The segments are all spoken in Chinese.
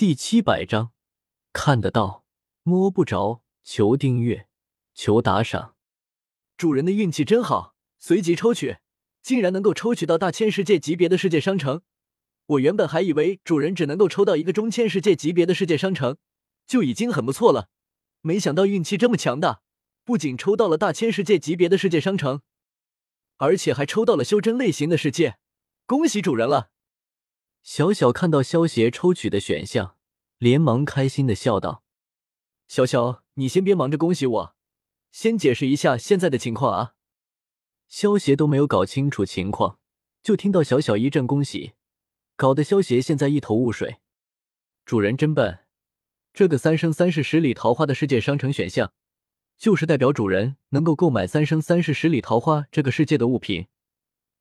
第七百章，看得到，摸不着。求订阅，求打赏。主人的运气真好，随即抽取，竟然能够抽取到大千世界级别的世界商城。我原本还以为主人只能够抽到一个中千世界级别的世界商城，就已经很不错了。没想到运气这么强大，不仅抽到了大千世界级别的世界商城，而且还抽到了修真类型的世界。恭喜主人了！小小看到萧协抽取的选项，连忙开心的笑道：“小小，你先别忙着恭喜我，先解释一下现在的情况啊。”萧协都没有搞清楚情况，就听到小小一阵恭喜，搞得萧协现在一头雾水。主人真笨，这个三生三世十里桃花的世界商城选项，就是代表主人能够购买三生三世十里桃花这个世界的物品。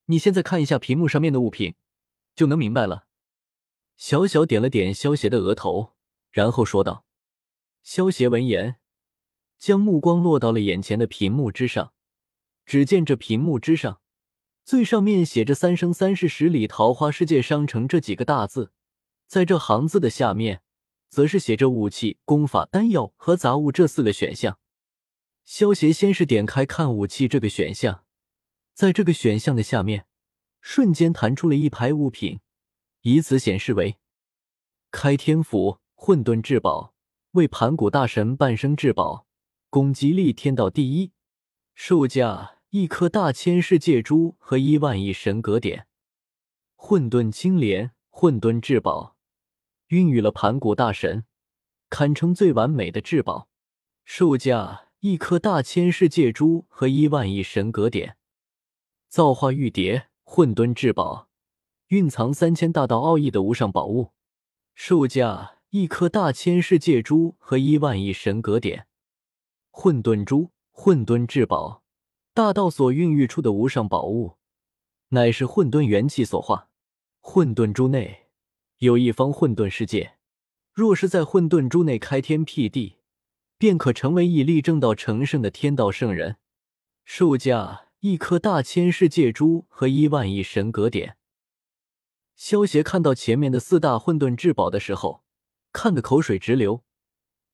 你现在看一下屏幕上面的物品，就能明白了。小小点了点萧协的额头，然后说道：“萧协闻言，将目光落到了眼前的屏幕之上。只见这屏幕之上，最上面写着‘三生三世十里桃花世界商城’这几个大字，在这行字的下面，则是写着‘武器、功法、丹药和杂物’这四个选项。萧协先是点开看武器这个选项，在这个选项的下面，瞬间弹出了一排物品。”以此显示为开天斧混沌至宝，为盘古大神半生至宝，攻击力天道第一，售价一颗大千世界珠和一万亿神格点。混沌青莲混沌至宝，孕育了盘古大神，堪称最完美的至宝，售价一颗大千世界珠和一万亿神格点。造化玉蝶混沌至宝。蕴藏三千大道奥义的无上宝物，售价一颗大千世界珠和一万亿神格点。混沌珠，混沌至宝，大道所孕育出的无上宝物，乃是混沌元气所化。混沌珠内有一方混沌世界，若是在混沌珠内开天辟地，便可成为以力正道成圣的天道圣人。售价一颗大千世界珠和一万亿神格点。萧协看到前面的四大混沌至宝的时候，看得口水直流。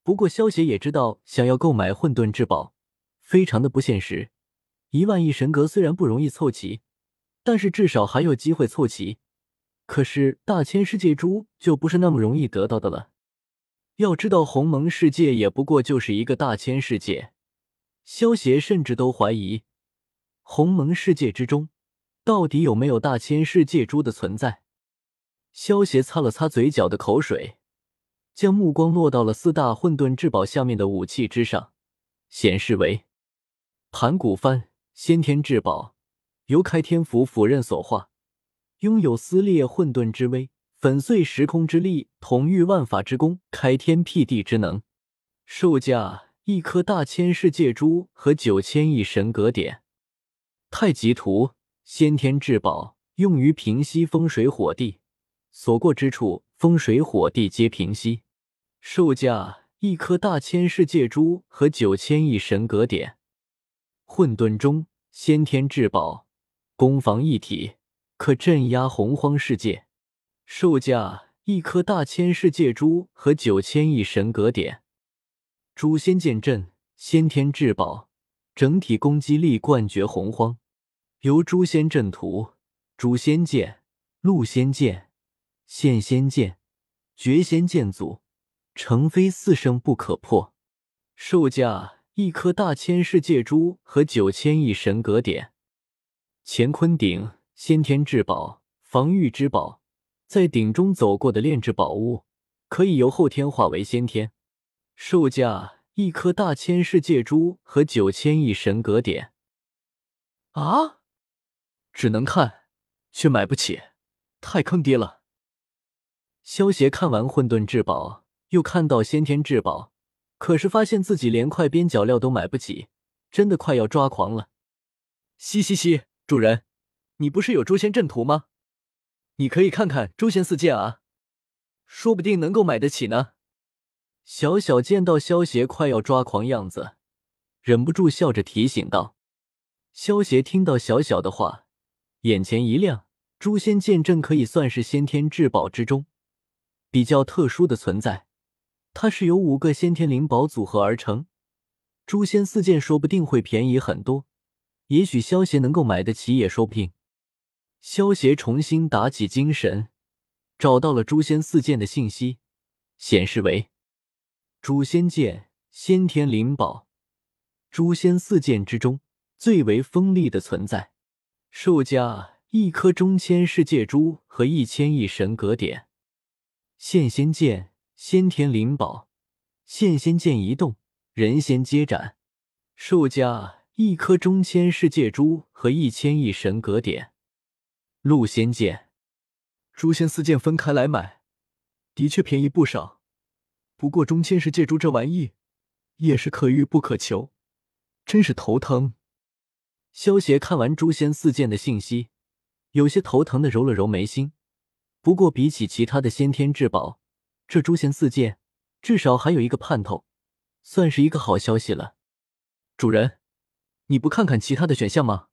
不过萧协也知道，想要购买混沌至宝，非常的不现实。一万亿神格虽然不容易凑齐，但是至少还有机会凑齐。可是大千世界珠就不是那么容易得到的了。要知道，鸿蒙世界也不过就是一个大千世界，萧协甚至都怀疑，鸿蒙世界之中到底有没有大千世界珠的存在。萧协擦了擦嘴角的口水，将目光落到了四大混沌至宝下面的武器之上，显示为盘古幡先天至宝，由开天斧斧刃所化，拥有撕裂混沌之威、粉碎时空之力、统御万法之功、开天辟地之能。售价一颗大千世界珠和九千亿神格点。太极图先天至宝，用于平息风水火地。所过之处，风水火地皆平息。售价一颗大千世界珠和九千亿神格点。混沌中先天至宝，攻防一体，可镇压洪荒世界。售价一颗大千世界珠和九千亿神格点。诛仙剑阵先天至宝，整体攻击力冠绝洪荒。由诛仙阵图、诛仙剑、戮仙剑。现仙剑、绝仙剑组，成非四圣不可破。售价一颗大千世界珠和九千亿神格点。乾坤鼎先天至宝，防御之宝，在鼎中走过的炼制宝物，可以由后天化为先天。售价一颗大千世界珠和九千亿神格点。啊！只能看，却买不起，太坑爹了。萧协看完混沌至宝，又看到先天至宝，可是发现自己连块边角料都买不起，真的快要抓狂了。嘻嘻嘻，主人，你不是有诛仙阵图吗？你可以看看诛仙四剑啊，说不定能够买得起呢。小小见到萧协快要抓狂样子，忍不住笑着提醒道。萧协听到小小的话，眼前一亮，诛仙剑阵可以算是先天至宝之中。比较特殊的存在。它是由五个先天灵宝组合而成，诛仙四剑说不定会便宜很多，也许萧协能够买得起也说不定。萧协重新打起精神，找到了诛仙四剑的信息，显示为诛仙剑，先天灵宝，诛仙四剑之中最为锋利的存在，售价一颗中千世界珠和一千亿神格点。现仙剑。先天灵宝，现仙剑一动，人仙皆斩。售价一颗中千世界珠和一千亿神格点。戮仙剑，诛仙四剑分开来买，的确便宜不少。不过中千世界珠这玩意也是可遇不可求，真是头疼。萧协看完诛仙四剑的信息，有些头疼的揉了揉眉心。不过比起其他的先天至宝，这诛仙四剑至少还有一个盼头，算是一个好消息了。主人，你不看看其他的选项吗？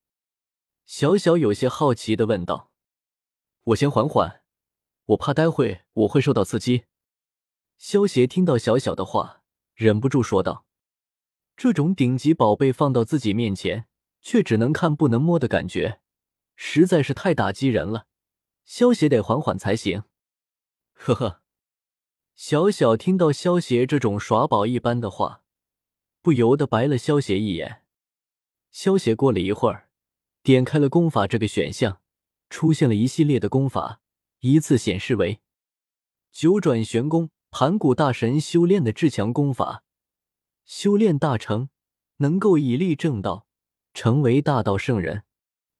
小小有些好奇的问道。我先缓缓，我怕待会我会受到刺激。萧协听到小小的话，忍不住说道：“这种顶级宝贝放到自己面前，却只能看不能摸的感觉，实在是太打击人了。萧协得缓缓才行。”呵呵。小小听到萧协这种耍宝一般的话，不由得白了萧协一眼。萧协过了一会儿，点开了功法这个选项，出现了一系列的功法，依次显示为九转玄功，盘古大神修炼的至强功法。修炼大成，能够以力正道，成为大道圣人。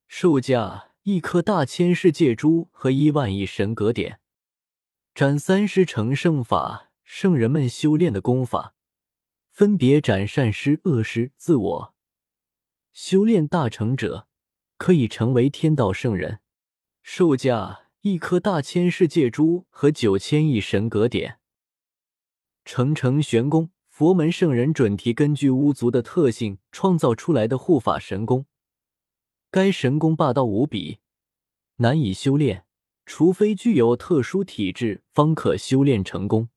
售价一颗大千世界珠和一万亿神格点。斩三尸成圣法，圣人们修炼的功法，分别斩善尸、恶尸。自我修炼大成者，可以成为天道圣人。售价一颗大千世界珠和九千亿神格点。成成玄功，佛门圣人准提根据巫族的特性创造出来的护法神功。该神功霸道无比，难以修炼。除非具有特殊体质，方可修炼成功。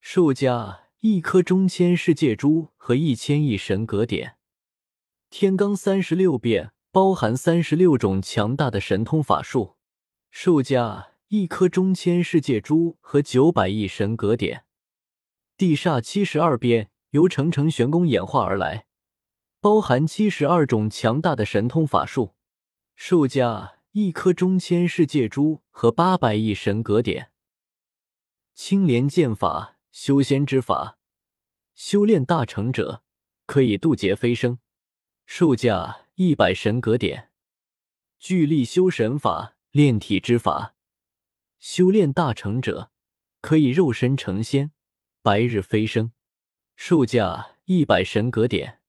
售价一颗中千世界珠和一千亿神格点。天罡三十六变包含三十六种强大的神通法术。售价一颗中千世界珠和九百亿神格点。地煞七十二变由成成玄功演化而来，包含七十二种强大的神通法术。售价。一颗中千世界珠和八百亿神格点。青莲剑法，修仙之法，修炼大成者可以渡劫飞升，售价一百神格点。巨力修神法，炼体之法，修炼大成者可以肉身成仙，白日飞升，售价一百神格点。